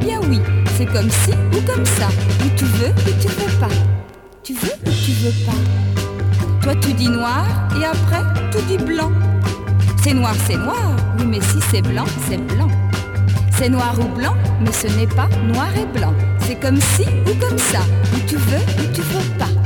bien oui. C'est comme si ou comme ça. Ou tu veux ou tu veux pas. Tu veux ou tu veux pas. Toi, tu dis noir et après, tu dis blanc. C'est noir, c'est noir. Oui, mais si c'est blanc, c'est blanc. C'est noir ou blanc, mais ce n'est pas noir et blanc. C'est comme si ou comme ça. Ou tu veux ou tu veux pas.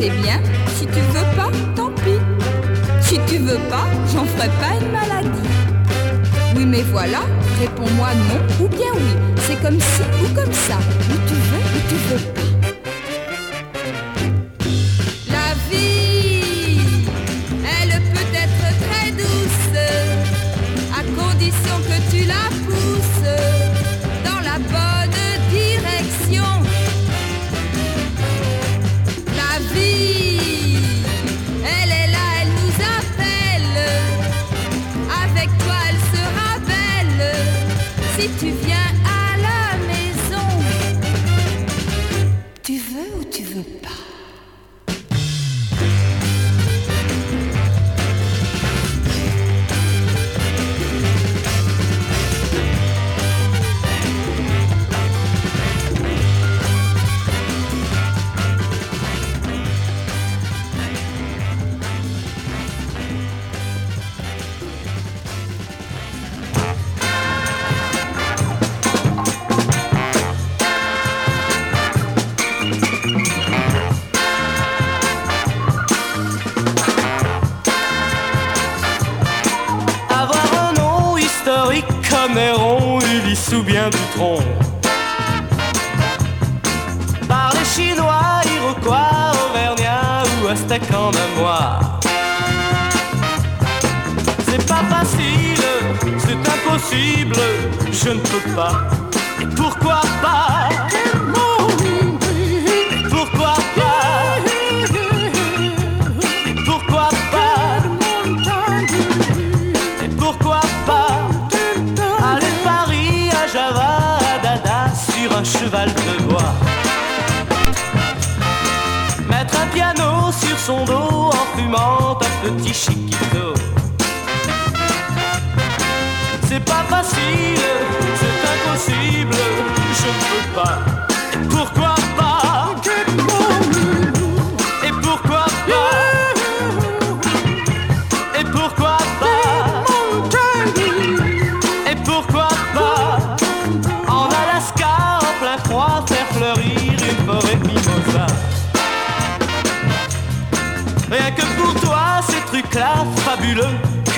C'est bien. Si tu veux pas, tant pis. Si tu veux pas, j'en ferai pas une maladie. Oui, mais voilà, réponds-moi non ou bien oui. C'est comme si ou comme ça.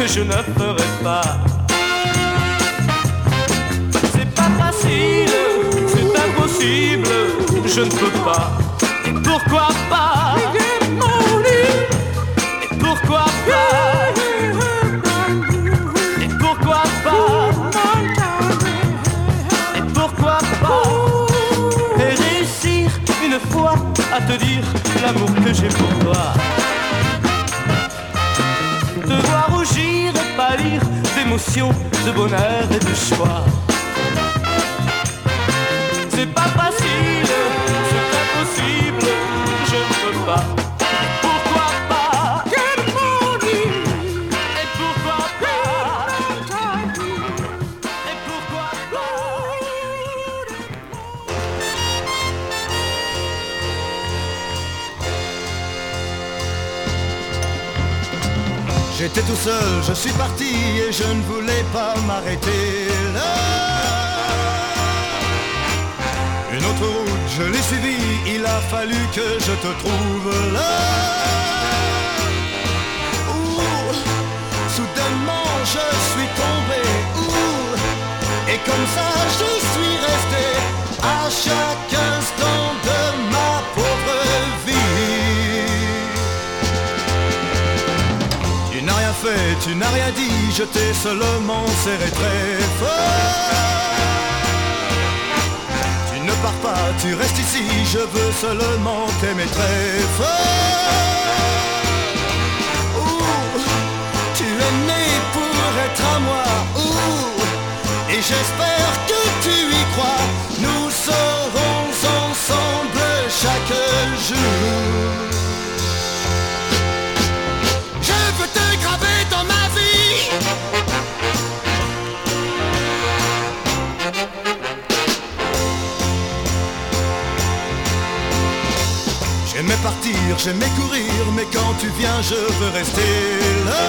Je ne ferai pas. C'est pas facile, c'est impossible, je ne peux pas. Et pourquoi pas? Et pourquoi pas? Et pourquoi pas? Et pourquoi pas? Et réussir une fois à te dire l'amour que j'ai pour toi d'émotion, de bonheur et de choix C'est pas seul, je suis parti et je ne voulais pas m'arrêter là. Une autre route, je l'ai suivie, il a fallu que je te trouve là. Ouh, soudainement je suis tombé, ouh, et comme ça je suis resté à chaque instant tu n'as rien dit, je t'ai seulement serré très fort. Tu ne pars pas, tu restes ici, je veux seulement t'aimer très fort. Tu es né pour être à moi, et j'espère que tu y crois. Nous serons ensemble chaque jour. J'aimais courir, mais quand tu viens, je veux rester là.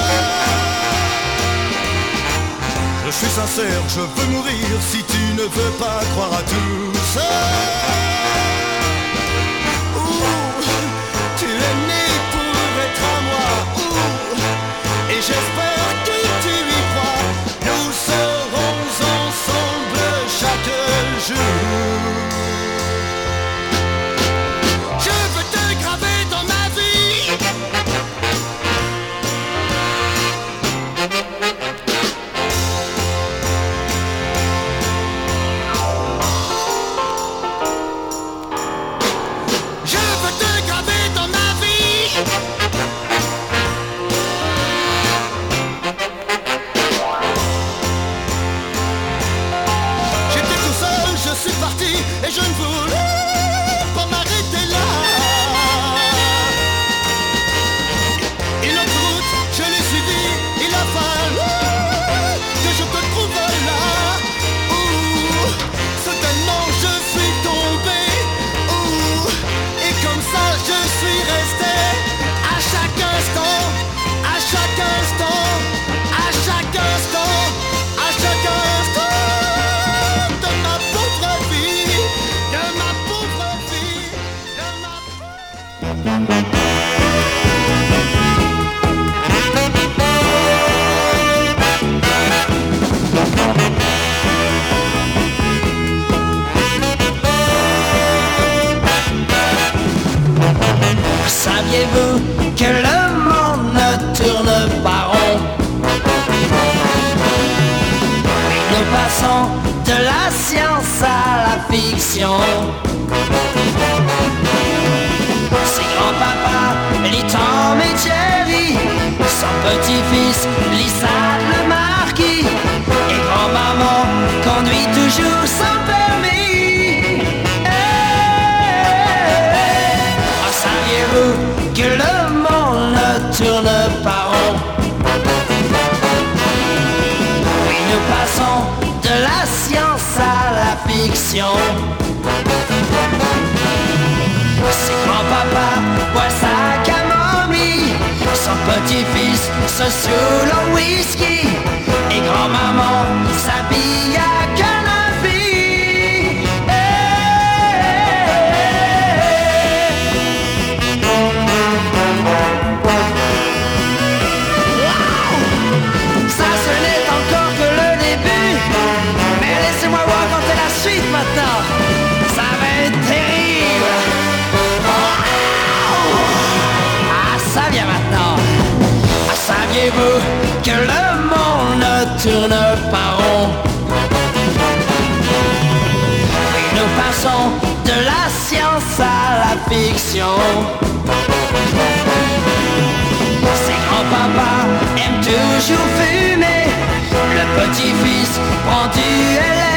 Je suis sincère, je veux mourir si tu ne veux pas croire à tout ça. Tu es né pour être à moi. Et j'espère que tu y crois. Nous serons ensemble chaque jour. Petit-fils se saoule au whisky. Et grand-maman s'habille fiction ses grands-papas aiment toujours fumer. Le petit-fils prend du LSD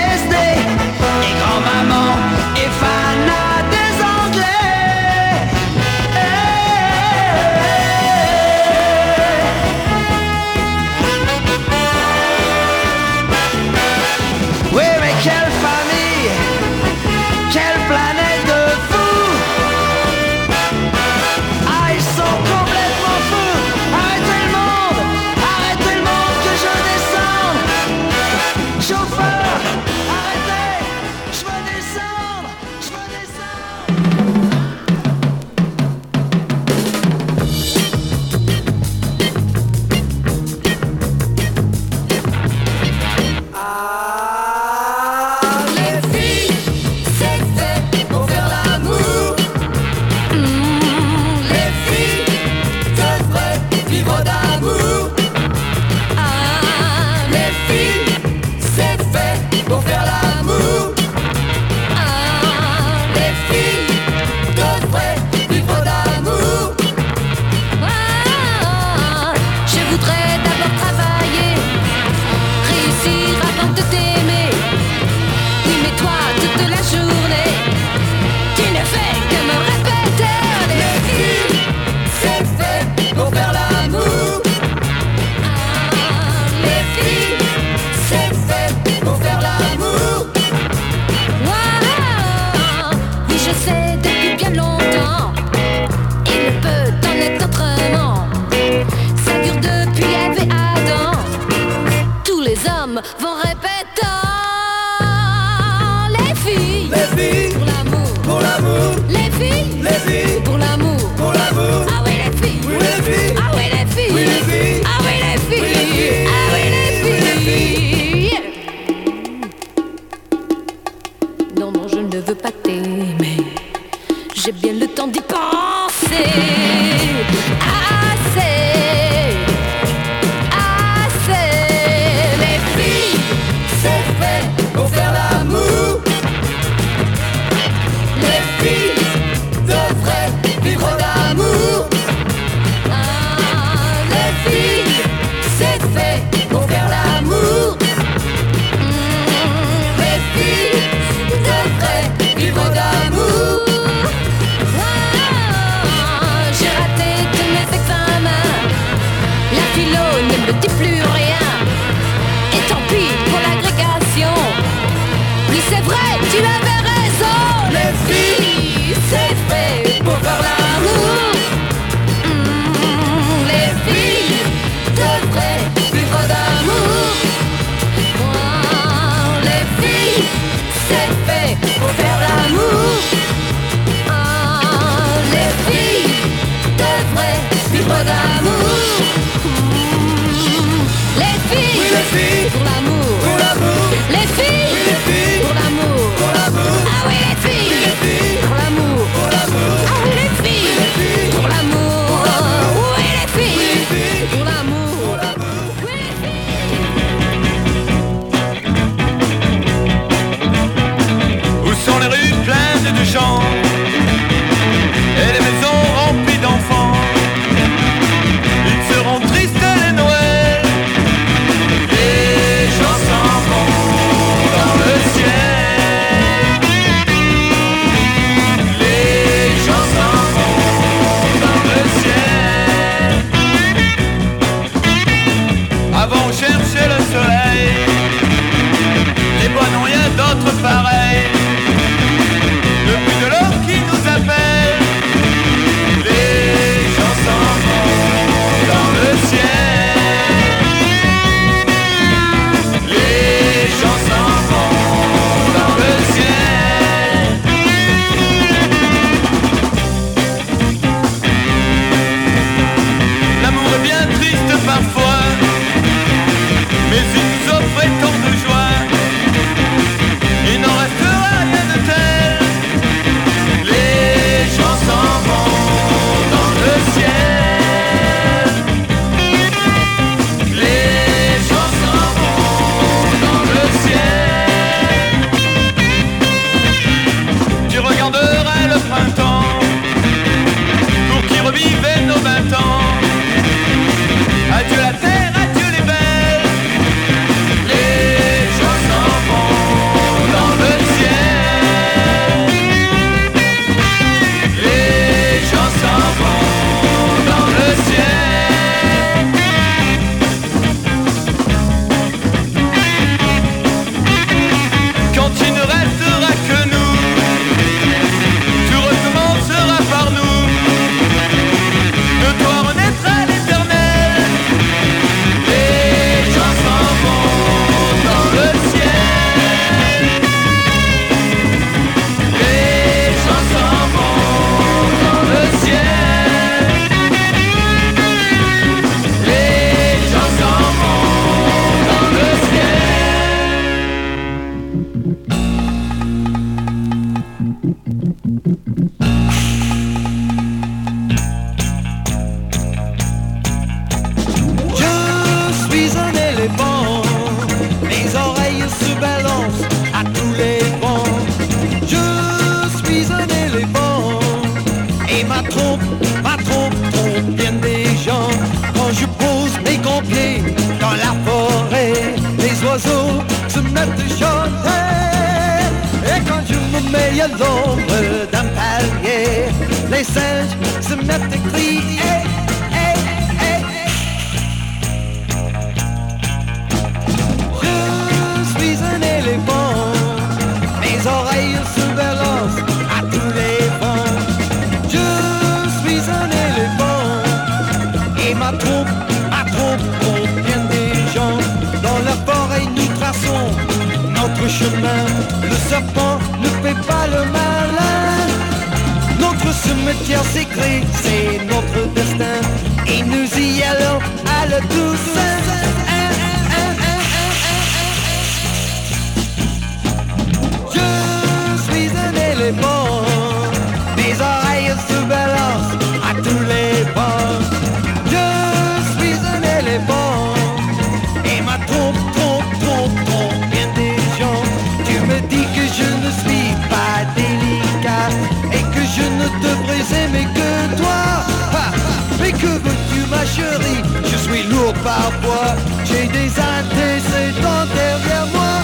je suis lourd parfois, j'ai des antécédents derrière moi,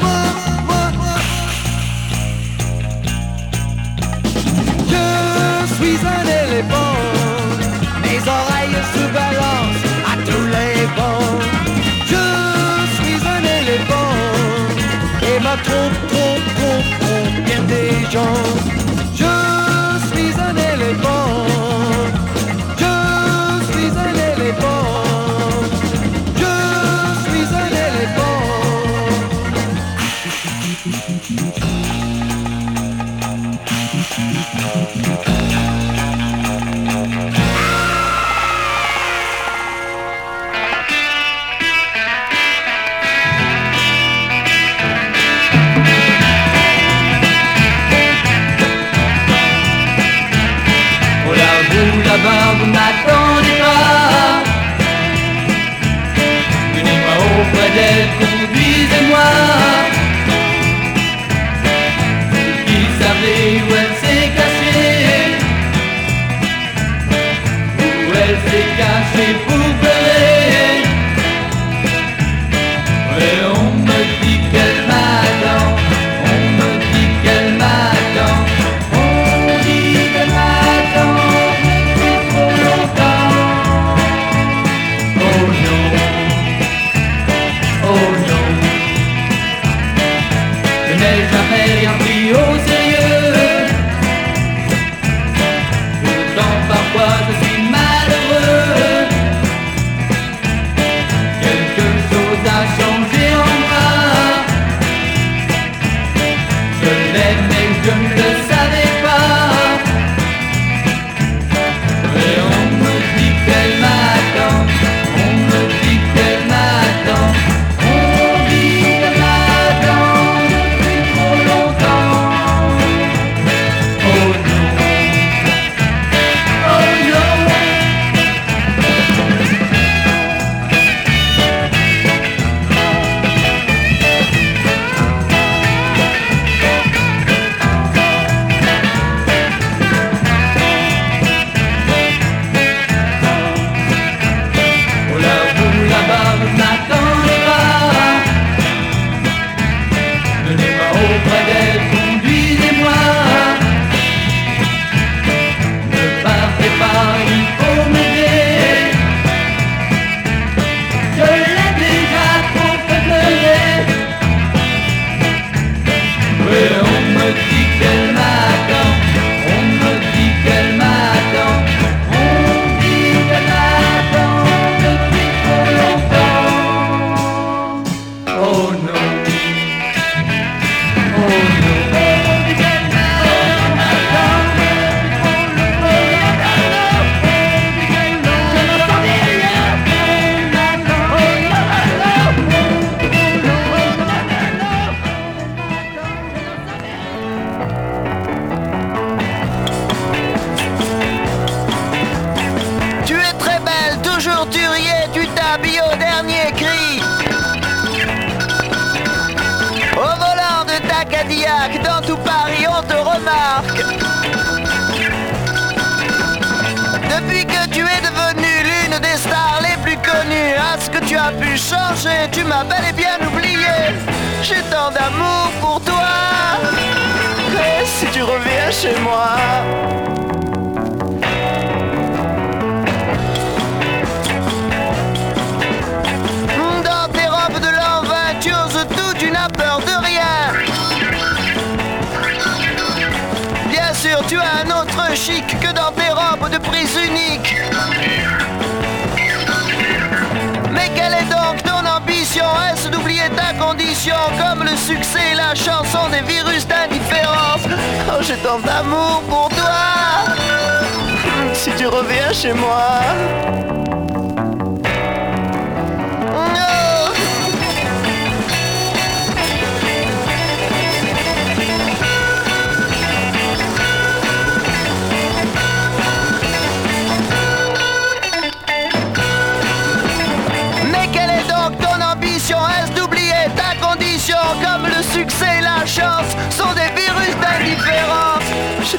moi, moi. Je suis un éléphant, mes oreilles se balancent à tous les vents. Je suis un éléphant, et ma trompe, trompe, trompe, trompe bien des gens.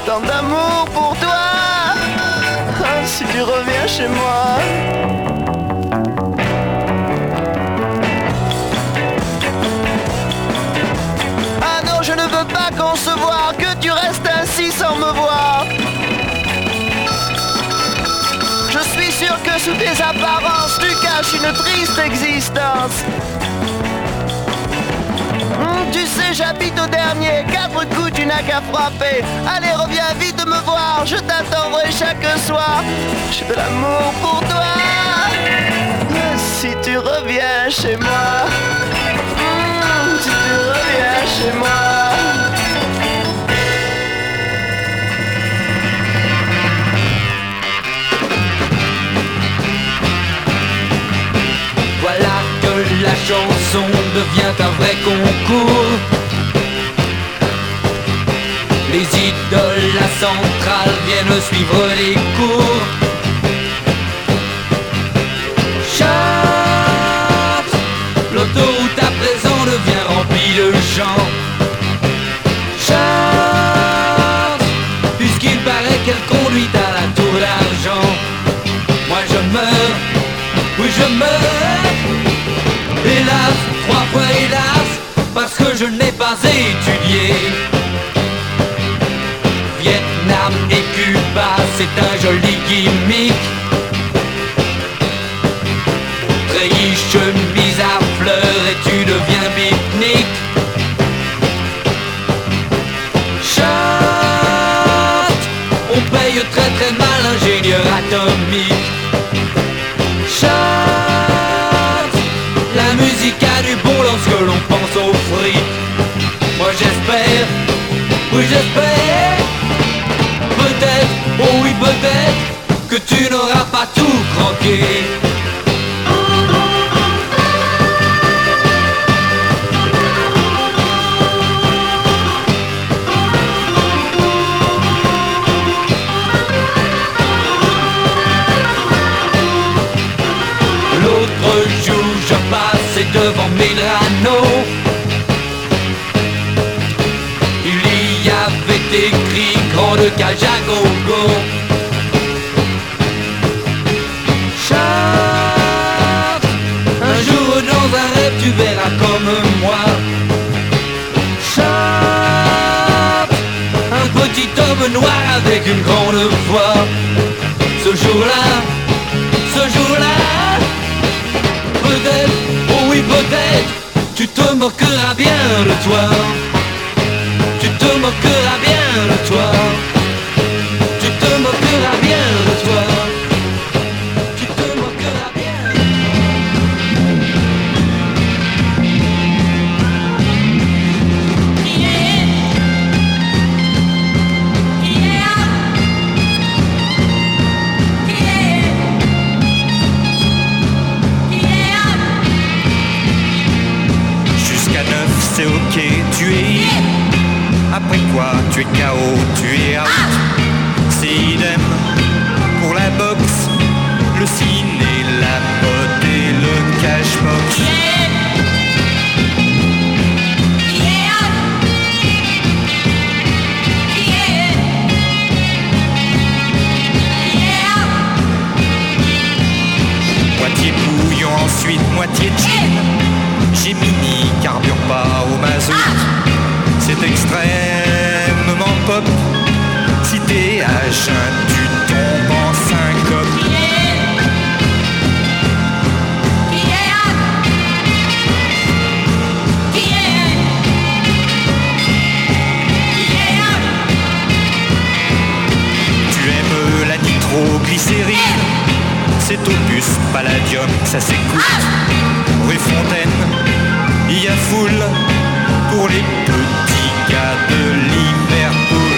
Tant d'amour pour toi. Ah, si tu reviens chez moi. Ah non, je ne veux pas concevoir que tu restes ainsi sans me voir. Je suis sûr que sous tes apparences, tu caches une triste existence. Sais, j'habite au dernier, quatre coups, tu n'as qu'à frapper. Allez, reviens vite me voir, je t'attendrai chaque soir. J'ai de l'amour pour toi. Si tu reviens chez moi, hmm, si tu reviens chez moi. La chanson devient un vrai concours. Les idoles, la centrale viennent suivre les cours. Chante, l'autoroute à présent devient remplie de gens. Hélas, parce que je n'ai pas étudié. Vietnam et Cuba, c'est un joli gimmick. J'espère, peut-être, oh oui peut-être, que tu n'auras pas tout croqué. Grande cage à gogo Charte, un jour dans un rêve tu verras comme moi Charte, un petit homme noir avec une grande voix Ce jour-là, ce jour-là Peut-être, oh oui peut-être, tu te moqueras bien de toi. Tu te moqueras bien de toi. Quoi tu es KO, tu es out. C'est idem pour la boxe Le ciné, la mode et le cashbox nitroglycérine C'est opus palladium, ça s'écoute. Rue Fontaine, il y a foule Pour les petits gars de Liverpool.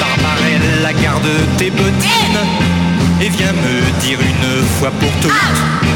Barbarella, garde tes bottines Et viens me dire une fois pour toutes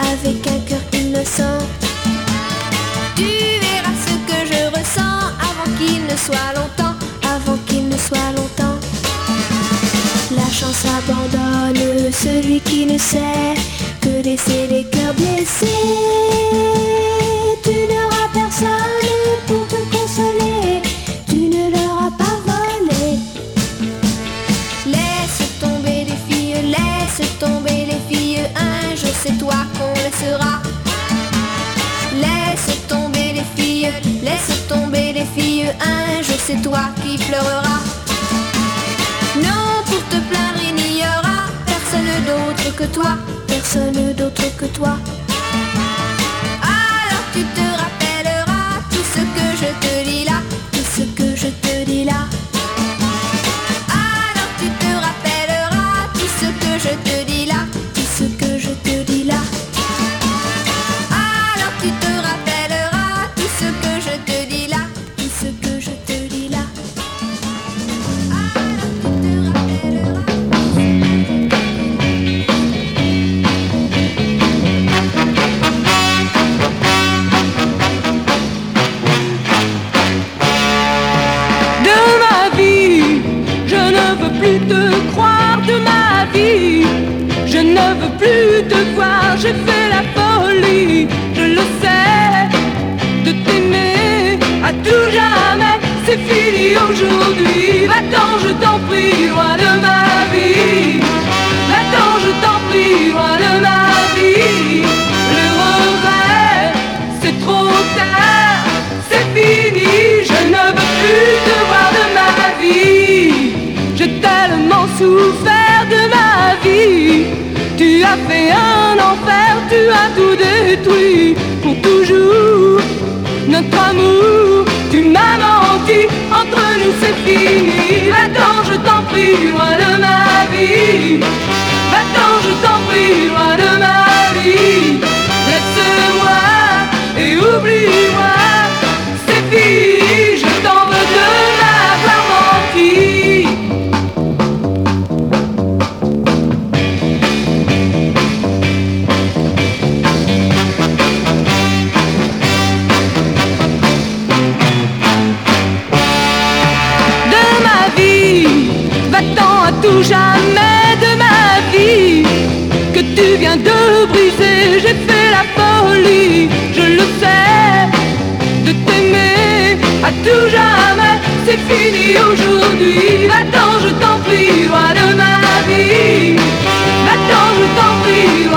avec un cœur innocent. Tu verras ce que je ressens avant qu'il ne soit longtemps, avant qu'il ne soit longtemps. La chance abandonne celui qui ne sait que laisser les cœurs blessés. c'est toi qui pleureras. Non, pour te plaindre, il n'y aura personne d'autre que toi, personne d'autre que toi. c'est fini aujourd'hui. Va-t'en, je t'en prie, loin de ma vie. Va-t'en, je t'en prie, loin de ma vie. Le regret, c'est trop tard, c'est fini. Je ne veux plus te voir de ma vie. J'ai tellement souffert de ma vie. Tu as fait un enfer, tu as tout détruit pour toujours. Notre amour c'est fini. Va-t'en, je t'en prie, loin de ma vie. Va-t'en, je t'en prie, loin de ma vie. jamais de ma vie que tu viens de briser. J'ai fait la folie, je le sais, de t'aimer à tout jamais. C'est fini aujourd'hui. Attends, je t'en prie, loin de ma vie. Attends, je t'en prie.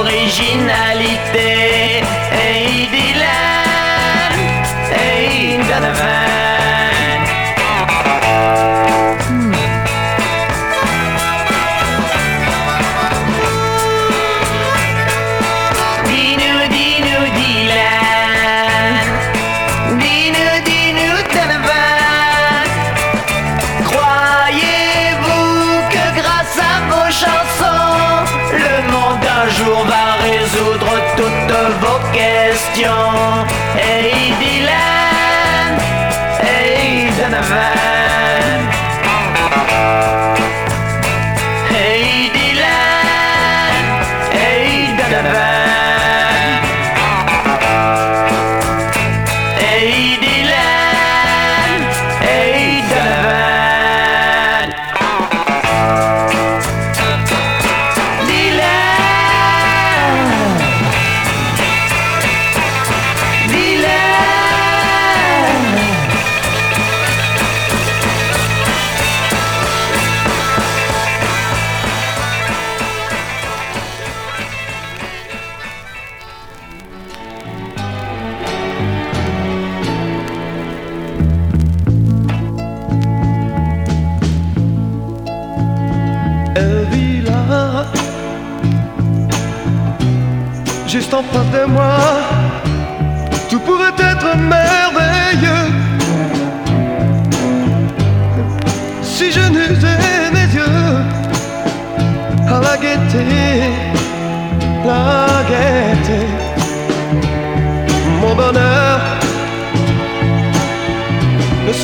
originalité. Hey Dylan, hey Donovan.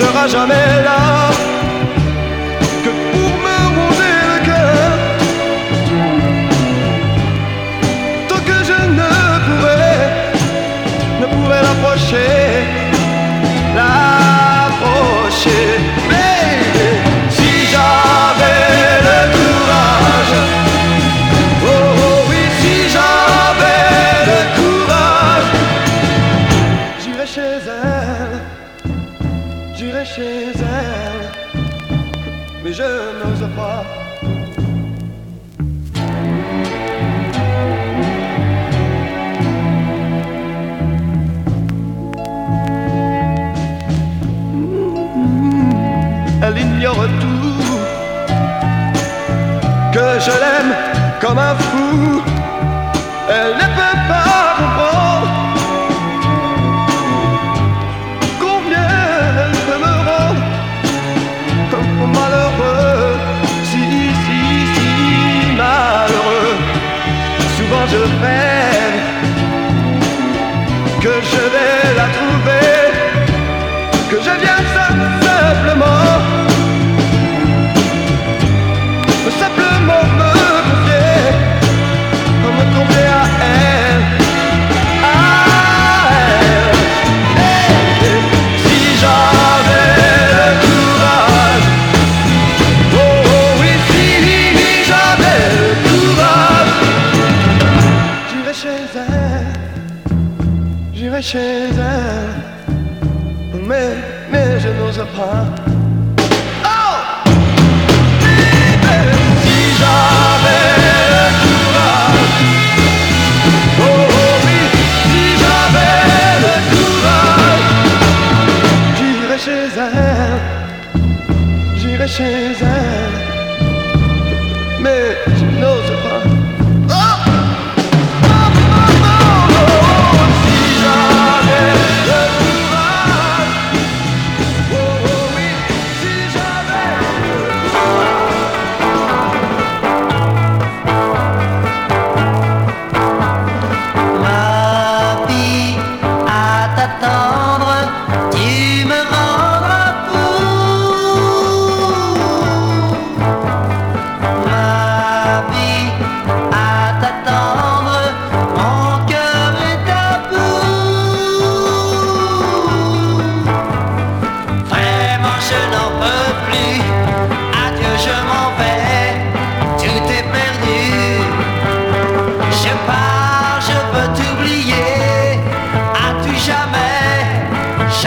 sera jamais là. je l'aime comme un fou.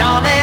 on it.